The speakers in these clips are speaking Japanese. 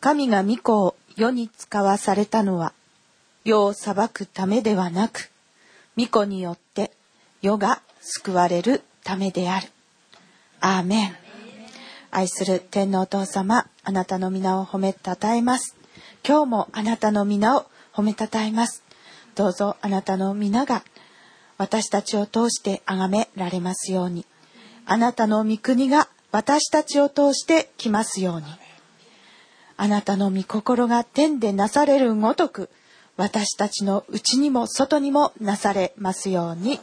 神が御子を世に使わされたのは世を裁くためではなく御子によって世が救われるためである。アーメン。愛する天皇お父様、あなたの皆を褒めたたえます。今日もあなたの皆を褒めたたえます。どうぞあなたの皆が私たちを通して崇められますように。あなたの御国が私たちを通して来ますように。あなたの御心が天でなされるごとく、私たちの内にも外にもなされますように。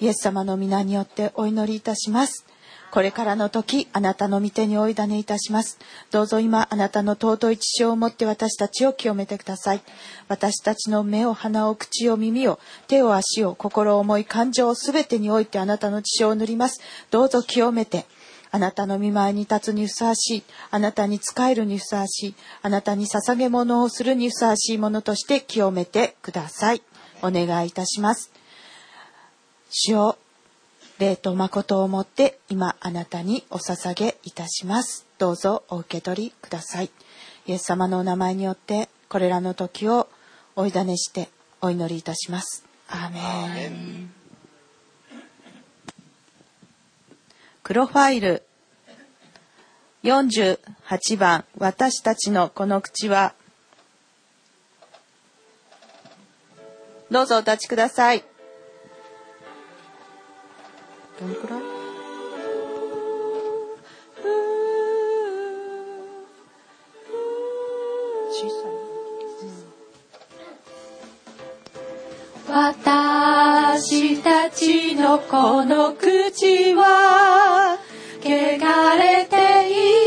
イエス様の皆によってお祈りいたします。これからの時、あなたの御手にお委ねいたします。どうぞ今、あなたの尊い血潮をもって私たちを清めてください。私たちの目を、鼻を、口を、耳を、手を、足を、心を、思い、感情をすべてにおいてあなたの血潮を塗ります。どうぞ清めて、あなたの見舞いに立つにふさわしい、あなたに仕えるにふさわしい、あなたに捧げ物をするにふさわしいものとして清めてください。お願いいたします。主を霊と誠をもって今あなたにお捧げいたします。どうぞお受け取りください。イエス様のお名前によってこれらの時をお委ねしてお祈りいたします。アーメン。クロファイル。48番。私たちのこの口は。どうぞお立ちください。どのくらい？私たちのこの口は汚れてい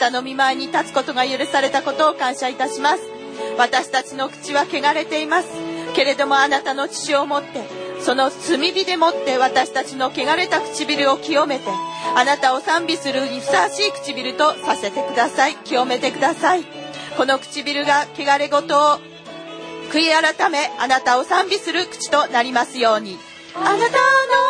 たの見舞いに立つことが許されたことを感謝いたします。私たちの口は汚れています。けれどもあなたの血をもってその炭火でもって私たちの汚れた唇を清めてあなたを賛美するにふさわしい唇とさせてください。清めてください。この唇が汚れごとを悔い改めあなたを賛美する口となりますように。あなたの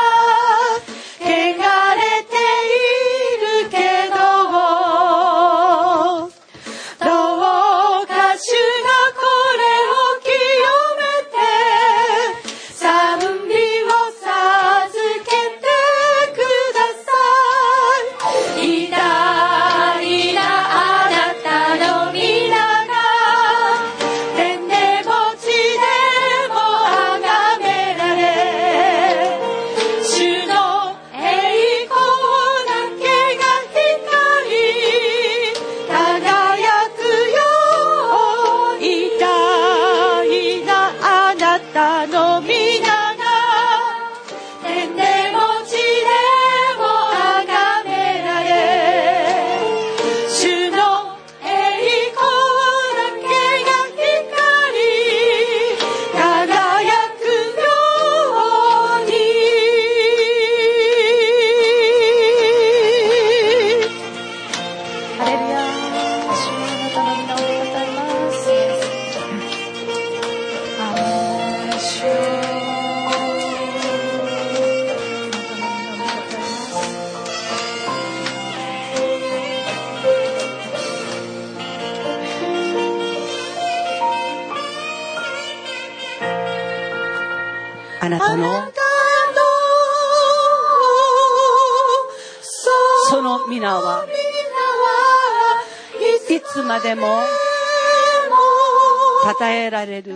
称えられる。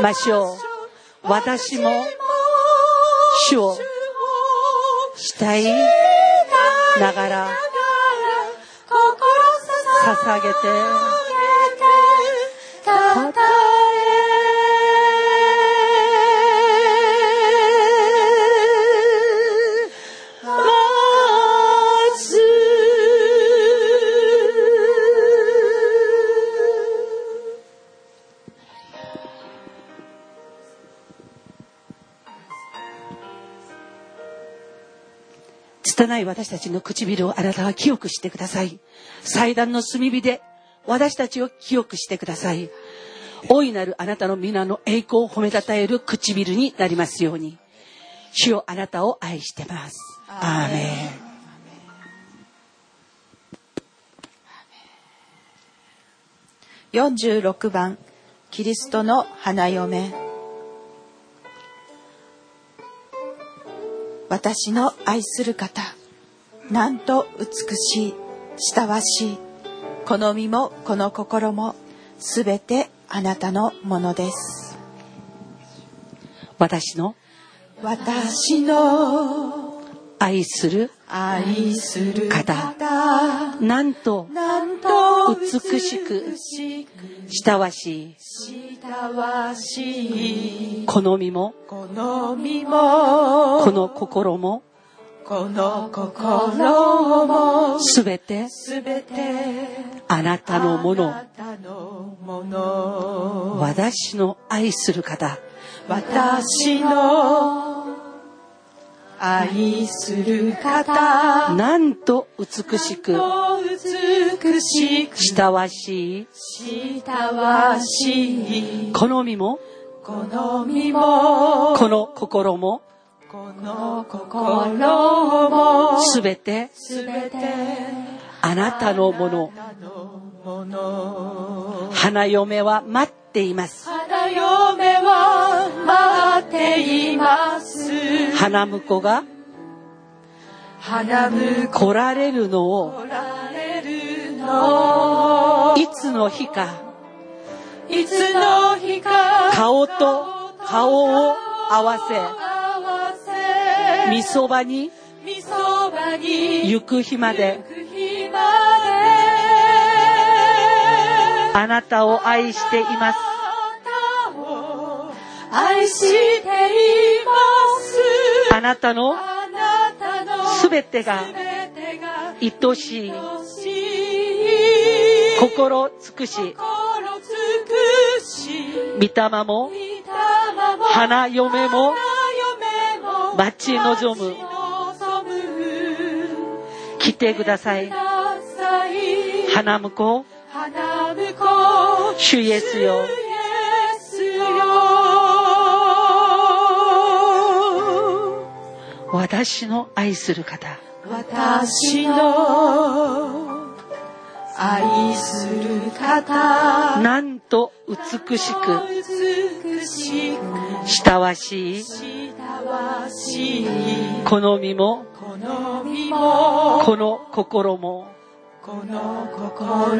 ましょう。私も主を慕いながら捧げて拙い私たちの唇をあなたは清くしてください。祭壇の炭火で私たちを清くしてください。大いなるあなたの皆の栄光を褒めたたえる唇になりますように。主よあなたを愛してます。アーメン。46番キリストの花嫁私の愛する方。なんと美しい親わしい。この身もこの心もすべてあなたのものです。私の？私の愛する愛する方。方。なんとなんと美しく美しく親わしい親わしい。この身も？この身も。この心も？この心も。すべて？すべて。あなたのもあのなたのもの。私の愛する方。私の愛する方。なんと美しく美しく親わしい。親わしい。この身も？この身も。この心も？この心も。すべて？すべて。あなたのもの。あなたのもの。花嫁は待っています。花嫁は花婿が花婿来られるのをいつの日かいつの日か顔と顔を合わせみそばにみそばに行く日まであなたを愛しています。あなたを愛していますあなたのすべてが愛しい心尽くし御霊も花嫁も待ち望む来てください。花婿主イエスよ私の愛する方。私の愛する方。なんと美しく美しく親わしい親わしいこの身もこの身もこの心もこの心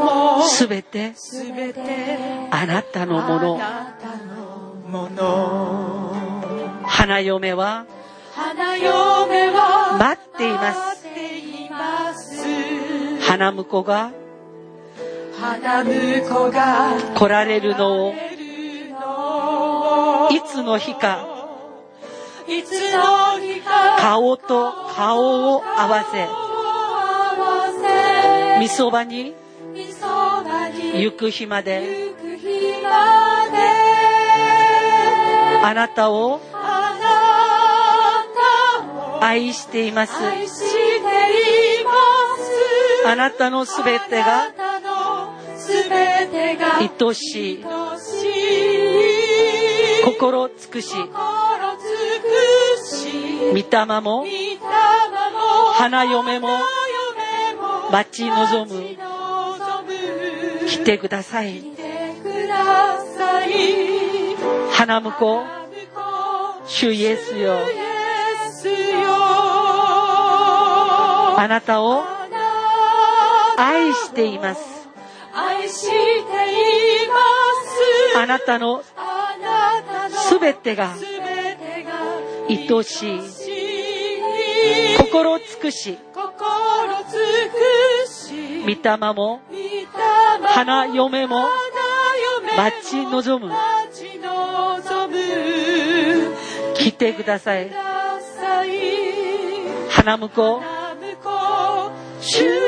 もすべてすべてあなたのもあのなたのもの。花嫁は花嫁は待っています待っています。花婿が来られるのをいつの日か顔と顔を合わせみそばに行く日まで。あなたを愛しています。あなたのすべてあが愛しい心尽くし御霊も花嫁も待ち望む来てください。花婿主イエスよあなたを愛しています。愛しています。あなたのすべてが愛しい。心尽くし。心尽くし。御霊も花嫁も待ち望む。来てください。花婿花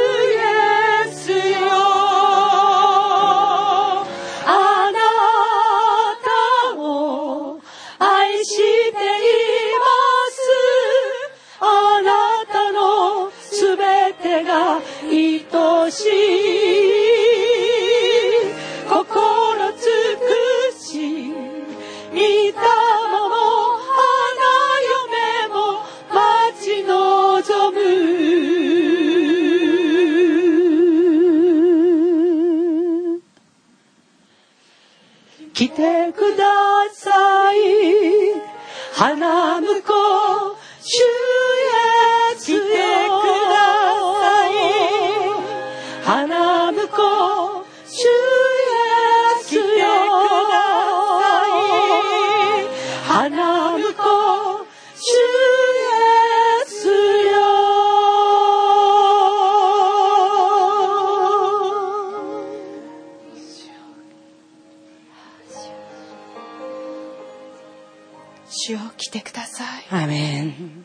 主よ来てください。アーメン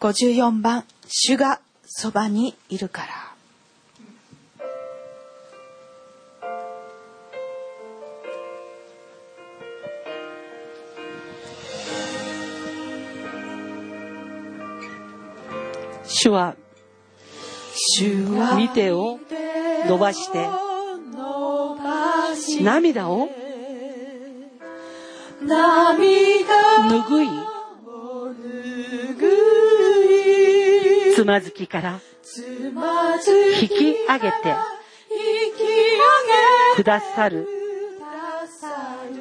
54番主がそばにいるから。主は主は見てを伸ばして涙を涙。拭い。を拭い。つまずきから引き上げてくださる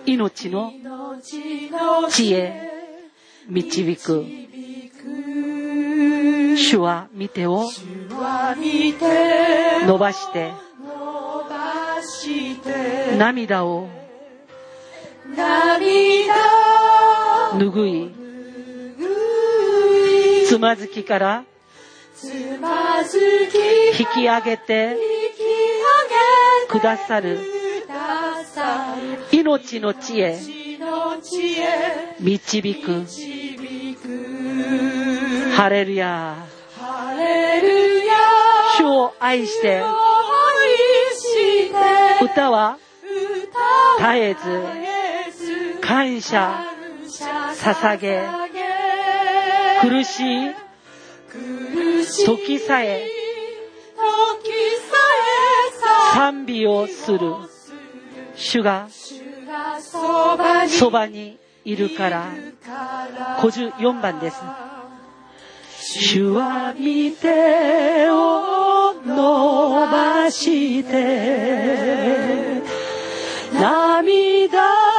命の知恵導く。主は見てを伸ばして。涙を涙。拭い。つまずきから引き上げてくださる。命の知恵。導く。ハレルヤ主を愛して。歌は絶えず感謝捧げ苦しい時さえ時賛美をする主がそばにそばにいるから54番です。主は見てを伸ばして涙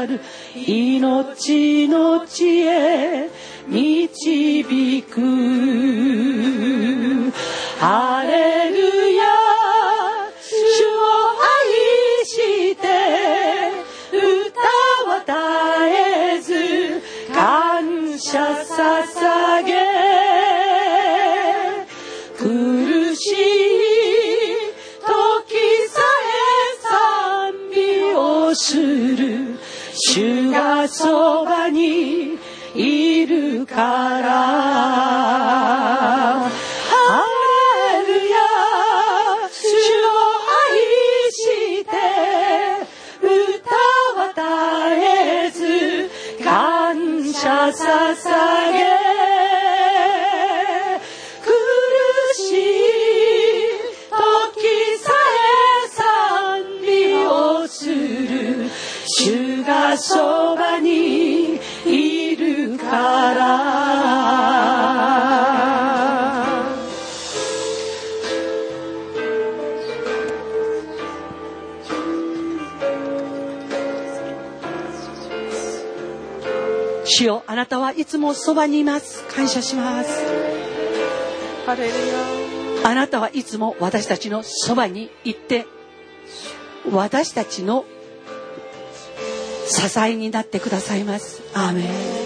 ある。命の地へ導く。ハレそばにいるから。そばにいます。感謝します。ハレルヤあなたはいつも私たちのそばに行って私たちの支えになってくださいます。アーメン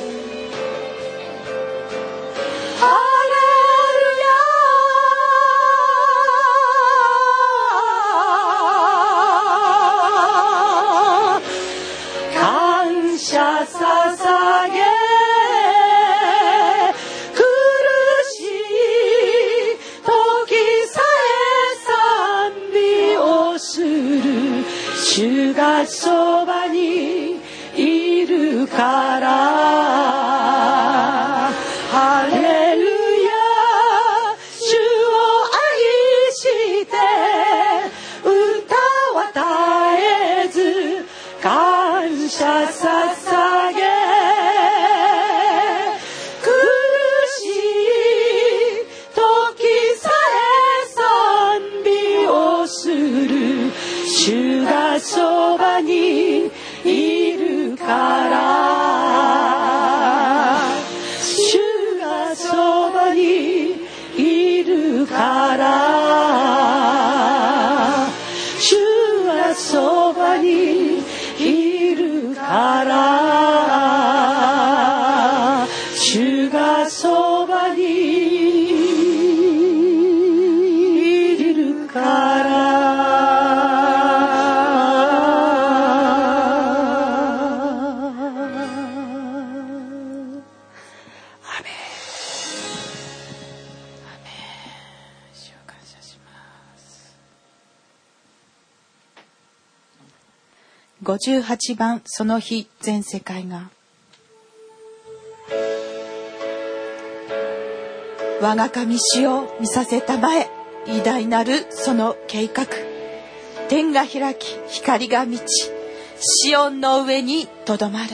58番その日全世界が。我が神主を見させたまえ偉大なるその計画。天が開き光が満ちシオンの上にとどまる。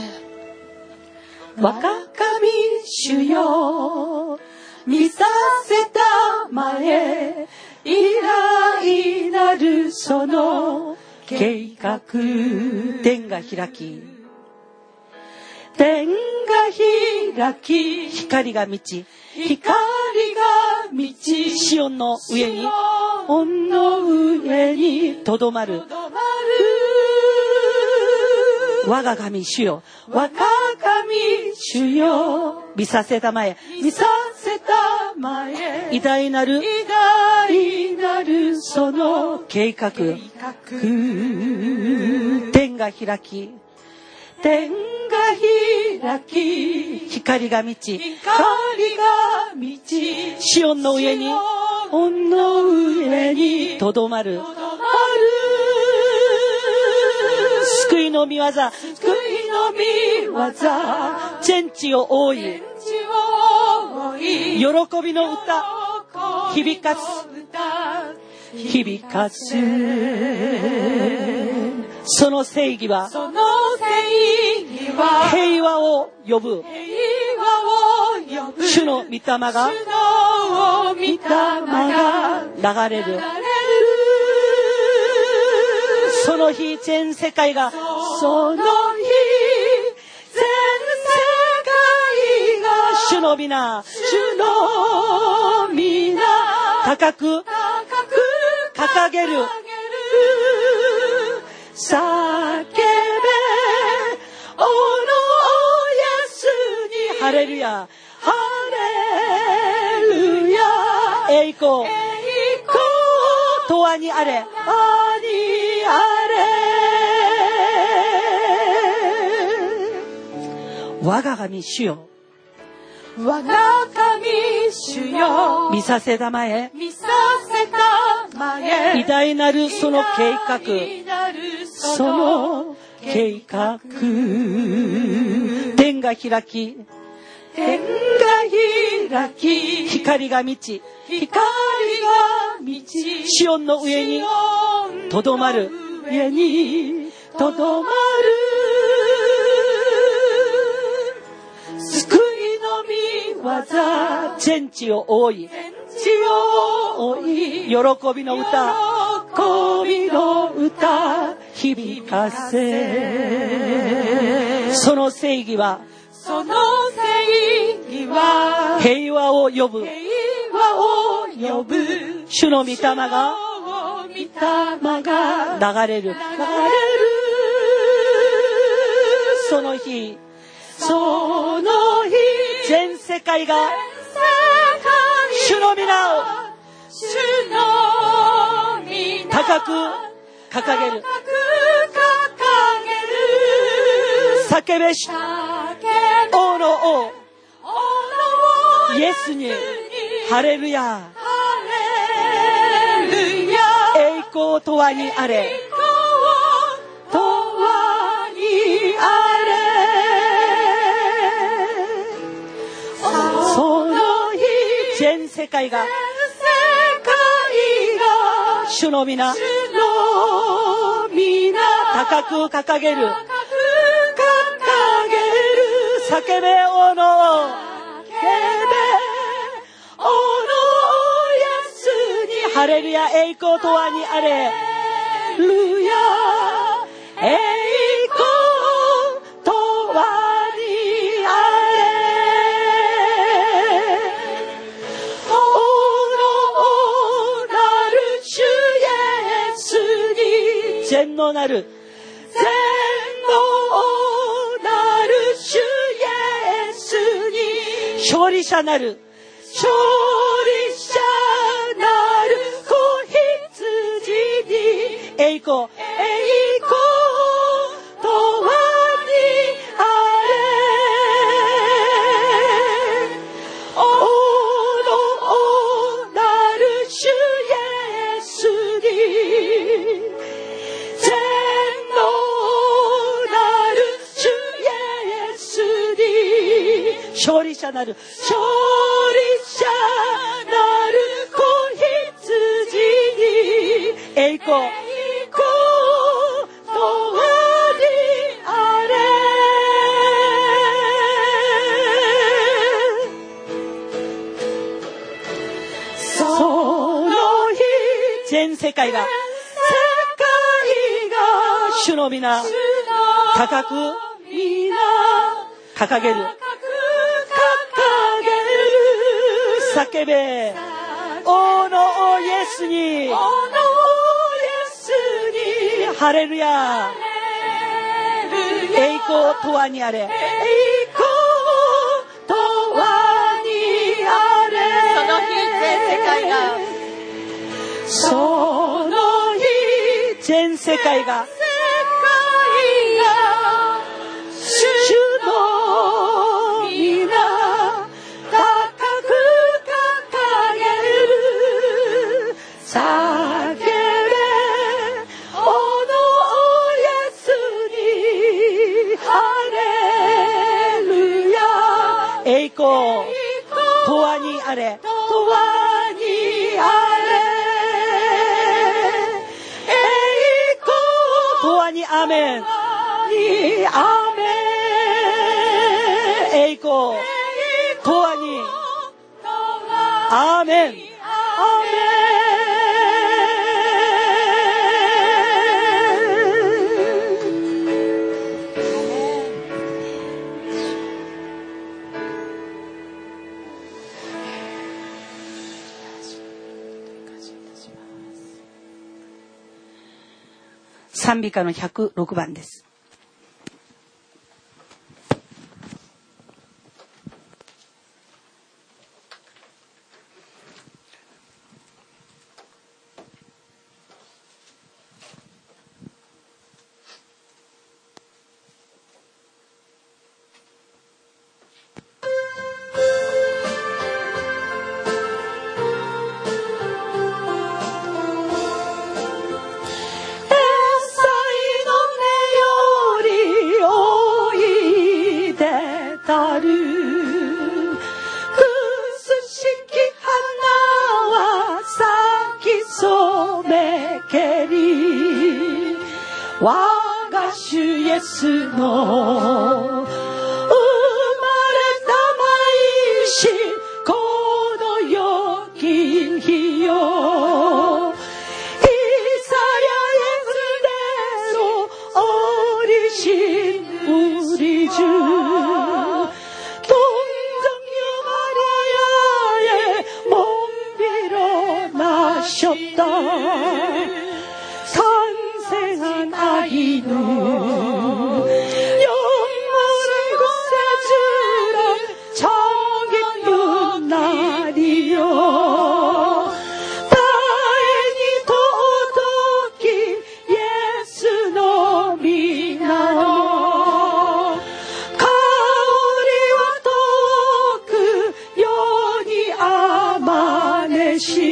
若神主よ見させたまえ偉大なるその計画天が開き。天が開き。光が満ち。光が満ち。シオンの上に。恩の上に。とどまる我が神主よ。我が神主よ。見させたまえ。見させたまえ。偉大なる。偉大なるその計画。天が開き。天が開き。光が満ち。光が満ち。シオンの上に。恩の上にとどまる救いの御業。救いの御業。全地を覆い。天地を覆い。喜びの歌。響かす。響かす。その正義は。平和を呼ぶ。主の御霊が。流れるその日全世界がその日全世界が主の皆主の皆高く高く掲げる叫べおのやすにハレルヤハレルヤ栄光栄光永遠にあれあに我が神主よ。我が神主よ。見させたまえ。見させたまえ。偉大なるその計画。偉大なるその計画。天が開き。天が開き。光が満ち。光が満ち。シオンの上にとどまる上にとどまるの御業全地を覆い。喜びの歌喜びの歌。響かせ。その正義はその正義は平和を呼ぶ。平和を呼ぶ。主の御霊が御霊が流れる。流れる。その日その日全世界が主主の皆を高く掲げる。叫べし。王の王。イエスに。ハレルヤ。ハレルヤ。栄光とはにあれ世界が。主の皆。主の皆。高く掲げる。高く掲げる。叫べ王の王叫べおのやすにハレルヤ栄光とはにあれ。ルヤ。栄光全能なる。全能なる主イエスに。勝利者なる。勝利者なる子羊に。栄光。者なる勝利者なる子羊に栄光。栄光とはにあれ。その日全世界が世界が主の皆高く皆掲げる叫べ。王の王イエスに。おのイエスに。ハレルヤ。ハレルヤ。栄光とはにあれ。栄光とはにあれ。その日全世界が。その日全世界が世界があれ。永遠にあれ。栄永遠にアメンアメン栄光永遠にアメン賛美歌の106番です。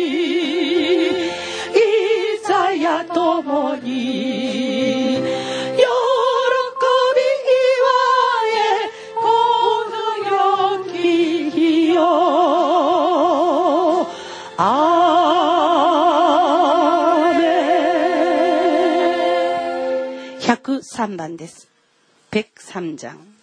いざやともに喜びこの良き日よあめ103番です。백삼장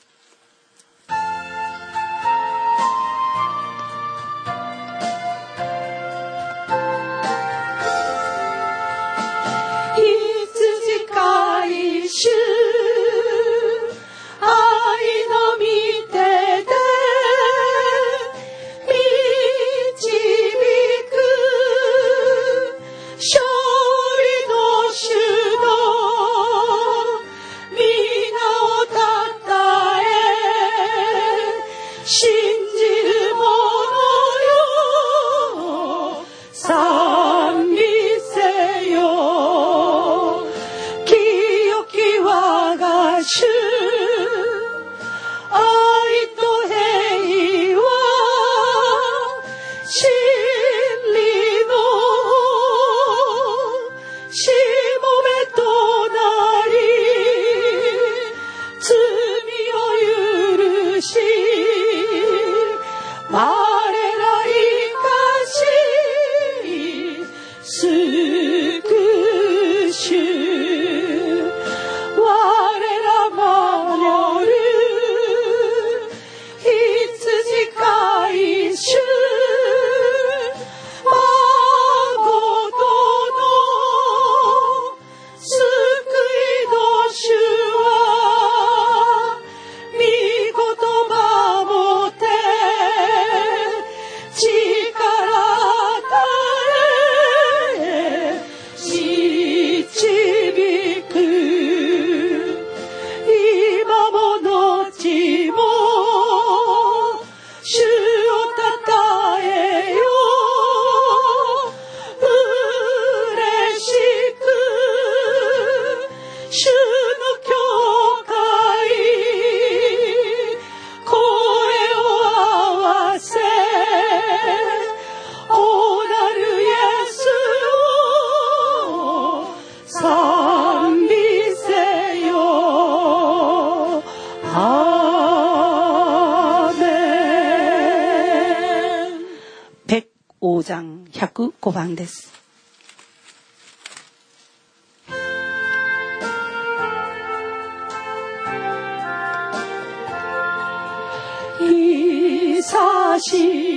久し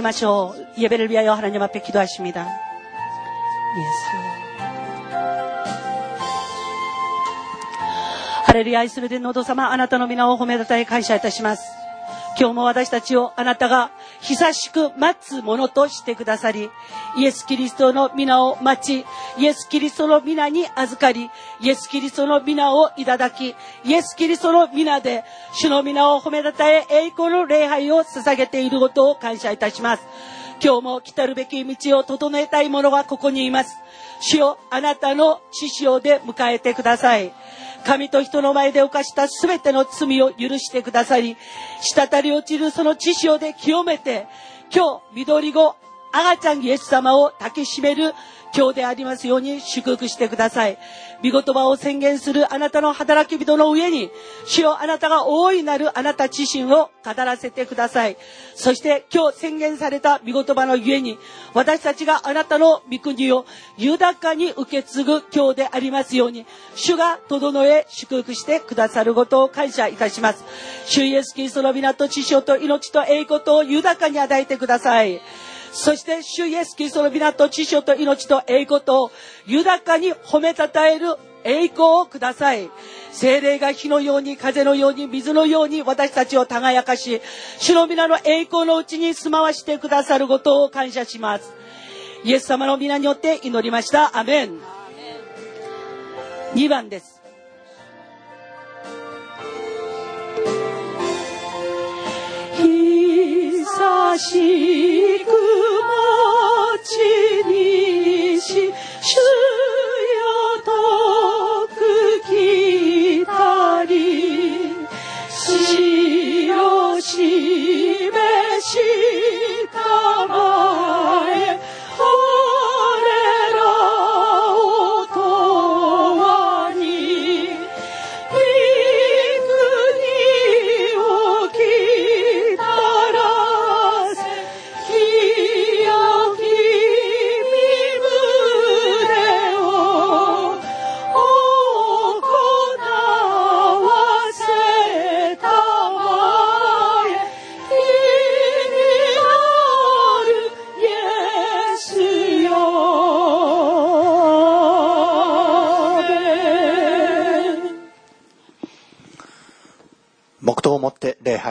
のために祈りましょう. 예배를 위하여 하나님 앞에 기도하십니다. 예수. 할렐루야, 아이스를 된 노도様、あなたの皆を褒めたたえ感謝いたします。今日も私たちをあなたが久しく待つものとしてくださり、イエス・キリストの皆を待ち、 イエス・キリストの皆に預かり、イエス・キリストの皆をいただき、イエス・キリストの皆で、主の皆を褒めたたえ、栄光の礼拝を捧げていることを感謝いたします。今日も来たるべき道を整えたい者がここにいます。主よ、あなたの師匠で迎えてください。神と人の前で犯したすべての罪を許してくださり、滴り落ちるその知識で清めて、今日、緑子、赤ちゃんイエス様を抱きしめる今日でありますように祝福してください。見言葉を宣言するあなたの働き人の上に、主よあなたが大いなるあなた自身を語らせてください。そして今日宣言された見言葉のゆえに、私たちがあなたの御国を豊かに受け継ぐ今日でありますように、主が整え祝福してくださることを感謝いたします。主イエスキリストの皆と知性と命と栄光と豊かに与えてください。そして、主イエスキリストの皆と知性と命と栄光と豊かに褒めたたえる栄光をください。精霊が火のように、風のように、水のように私たちを輝かし、主の皆の栄光のうちに住まわしてくださることを感謝します。イエス様の皆によって祈りました。アメン。2番です。しく待ちにし主よ遠く来たり死を示したまえ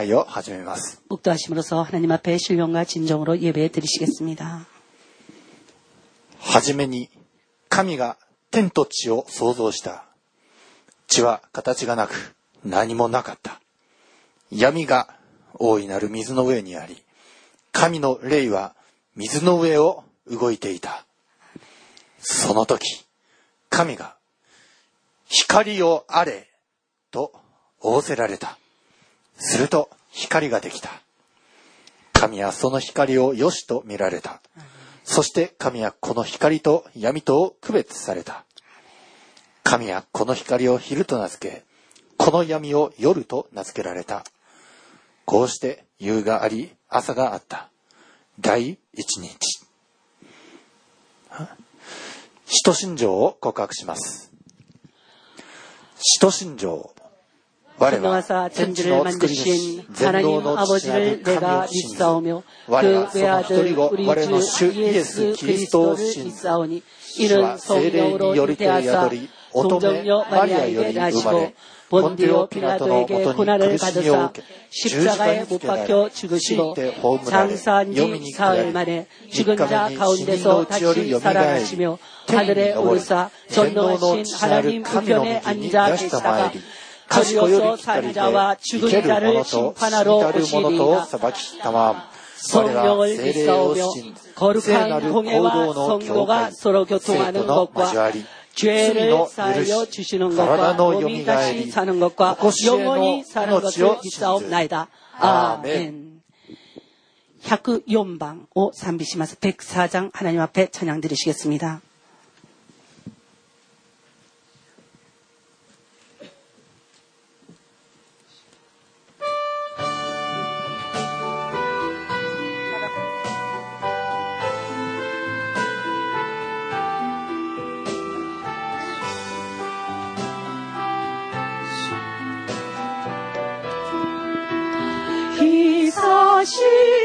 って礼拝を始めます。 묵도하심으로써 하나님 앞에 신령과 진정으로 예배 드리시겠습니다. はじめに神が天と地を創造した。地は形がなく何もなかった。闇が大いなる水の上にあり、神の霊は水の上を動いていた。その時、神が 光をあれと仰せられた。 すると光ができた。神はその光を良しと見られた。そして神はこの光と闇とを区別された。神はこの光を昼と名付け、この闇を夜と名付けられた。こうして夕があり、朝があった。第一日。使徒信条を告白します。使徒信条。我は 하나와사 天地 천지를 の作り主 만드신 、全能 하나님 の父なる 아버지를 神を 내가 信じ 믿사오며 我は 그 その一人 외아들 子、 우리 我の 주 主イエス・ 예수 キリストを 그리스도를 信じ、 믿사오니 主 이는 は精霊に 성령으로 よりて宿 잉태하사 り、乙女 동정녀 マリアよ 마리아에게 り生ま 나시고 れ、ポンティ 본디오 オ・ピラトのも 필라토에게 とに 고난을 苦しみを 받으사 受け、十字架 십자가에 につ 못 けられ、 박혀 死 죽으시고 いて葬られ、 장사한 読み 지 に下 사흘 り、 만에 三 죽은 日 자 目に死人の 가운데서 うちより 다시 よみがえり、 살아나시며 天に 하늘에 昇り、 오르사 全能の 전능하신 父なる 하나님 神の 우편에 右に 앉아 出したま 계시다가 えり、 賢より 거리어서 光で 산 자와 生 죽은 ける者 자를 と死 심판하러 にたる者とを 오시리이다. 裁きたまわ。我ら 성령을 聖霊を 믿사오며 信じ、聖な 거룩한 る行 공예와 動の教 성도가 会、 서로 生 교통하는 徒の交 것과 わり、 죄를 罪の 사하여 許し、 주시는 体 것과 のよ 몸이 みがえ 다시 り、 사는 것과 常しえの 영원히 사는 命 것을 を信じ 믿사옵나이다. 아멘. 104방 を賛美します. 104장 하나님 앞에 찬양 드리시겠습니다. し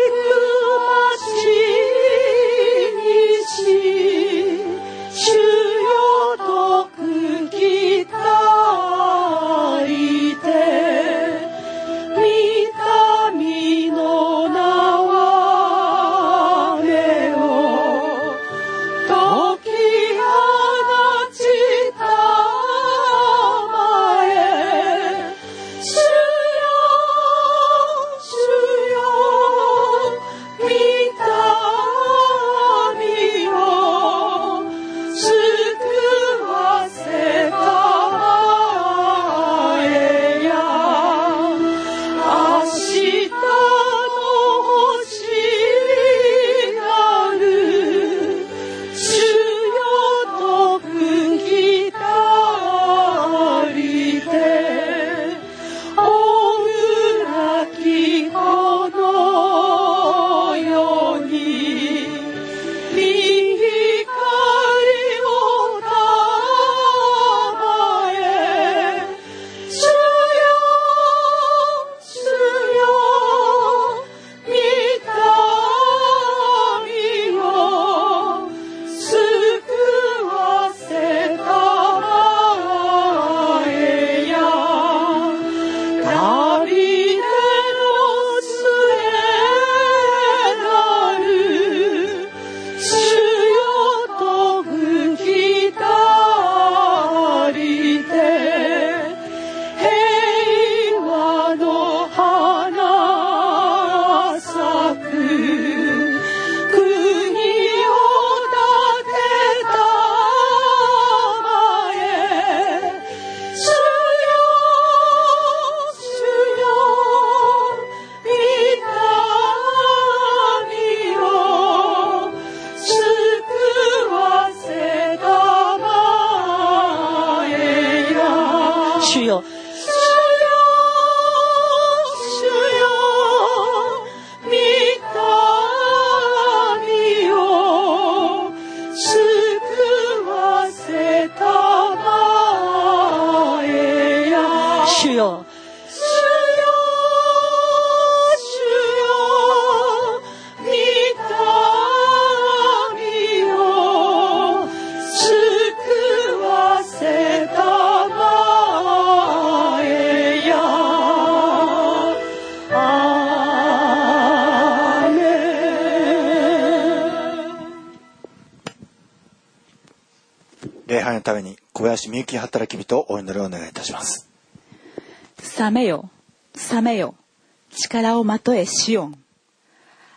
シオン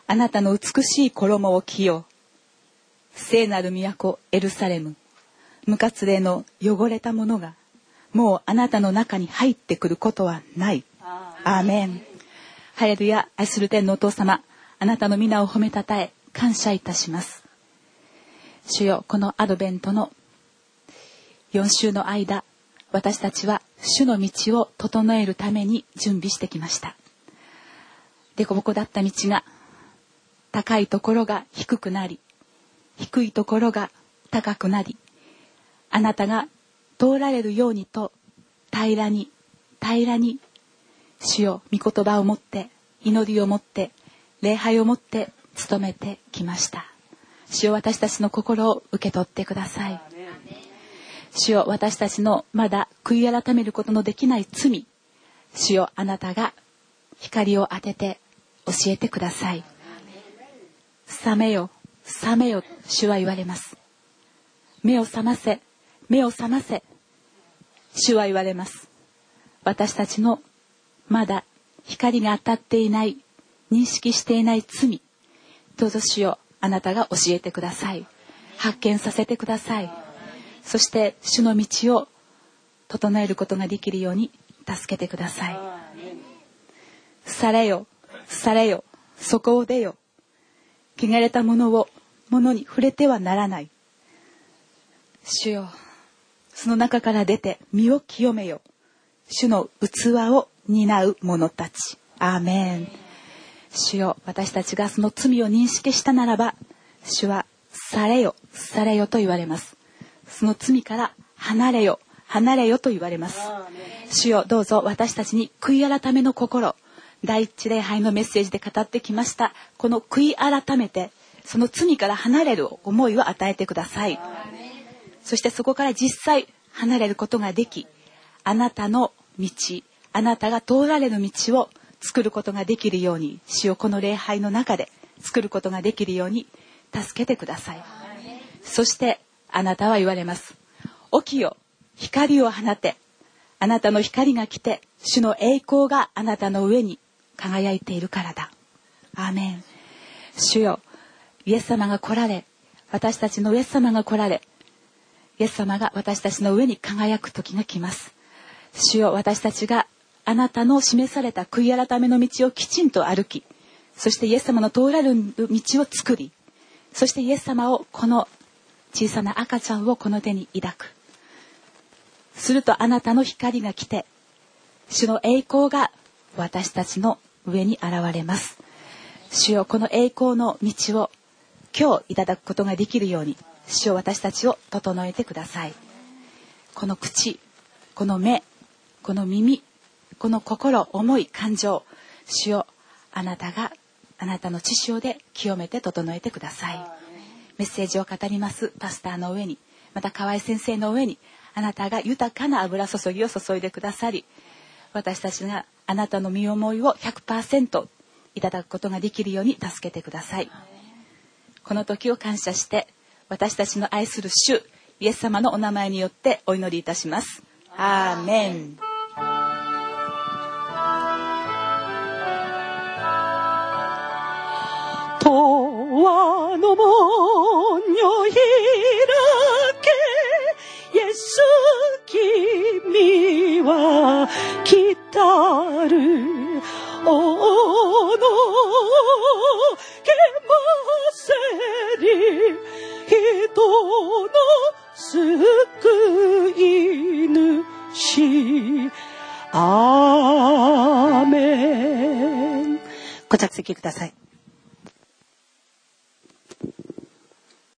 あなたの美しい衣を着よ聖なる都エルサレム無活霊の汚れた者がもうあなたの中に入ってくることはない。アーメン。ハレルヤ、愛する天のお父様、あなたの皆を褒めたたえ、感謝いたします。主よ、このアドベントの4週の間、私たちは主の道を整えるために準備してきました。でこぼこだった道が、高いところが低くなり、低いところが高くなり、あなたが通られるようにと平らに平らに主よ御言葉を持って祈りを持って礼拝を持って努めてきました。主よ私たちの心を受け取ってください。主よ私たちのまだ悔い改めることのできない罪。主よあなたが光を当てて教えてください。覚めよ覚めよ主は言われます。目を覚ませ目を覚ませ主は言われます。私たちのまだ光が当たっていない認識していない罪どうぞ主よあなたが教えてください。発見させてください。そして主の道を整えることができるように助けてください。されよされよ。そこを出よ。汚れたものをものに触れてはならない。主よその中から出て身を清めよ。主の器を担う者たち。アーメン。主よ私たちがその罪を認識したならば主はされよ。されよと言われます。その罪から離れよ。離れよと言われます。主よどうぞ私たちに悔い改めの心第一礼拝のメッセージで語ってきました。この悔い改めてその罪から離れる思いを与えてください。そしてそこから実際離れることができあなたの道あなたが通られる道を作ることができるように主をこの礼拝の中で作ることができるように助けてください。そしてあなたは言われます。起きよ光を放て。あなたの光が来て主の栄光があなたの上に輝いているからだ。アーメン。主よイエス様が来られ私たちのイエス様が来られイエス様が私たちの上に輝く時が来ます。主よ私たちがあなたの示された悔い改めの道をきちんと歩きそしてイエス様の通られる道を作りそしてイエス様をこの小さな赤ちゃんをこの手に抱く。するとあなたの光が来て主の栄光が私たちの上に現れます。主よこの栄光の道を今日いただくことができるように主よ私たちを整えてください。この口この目この耳この心思い感情主よあなたがあなたの知潮で清めて整えてください。メッセージを語りますパスターの上にまた河合先生の上にあなたが豊かな油注ぎを注いでくださり私たちがあなたの身思いを100%いただくことができるように助けてください。この時を感謝して私たちの愛する主イエス様のお名前によってお祈りいたします。アーメン。永の君は来たる。おのけませり人の救い主。アーメン。ご着席ください。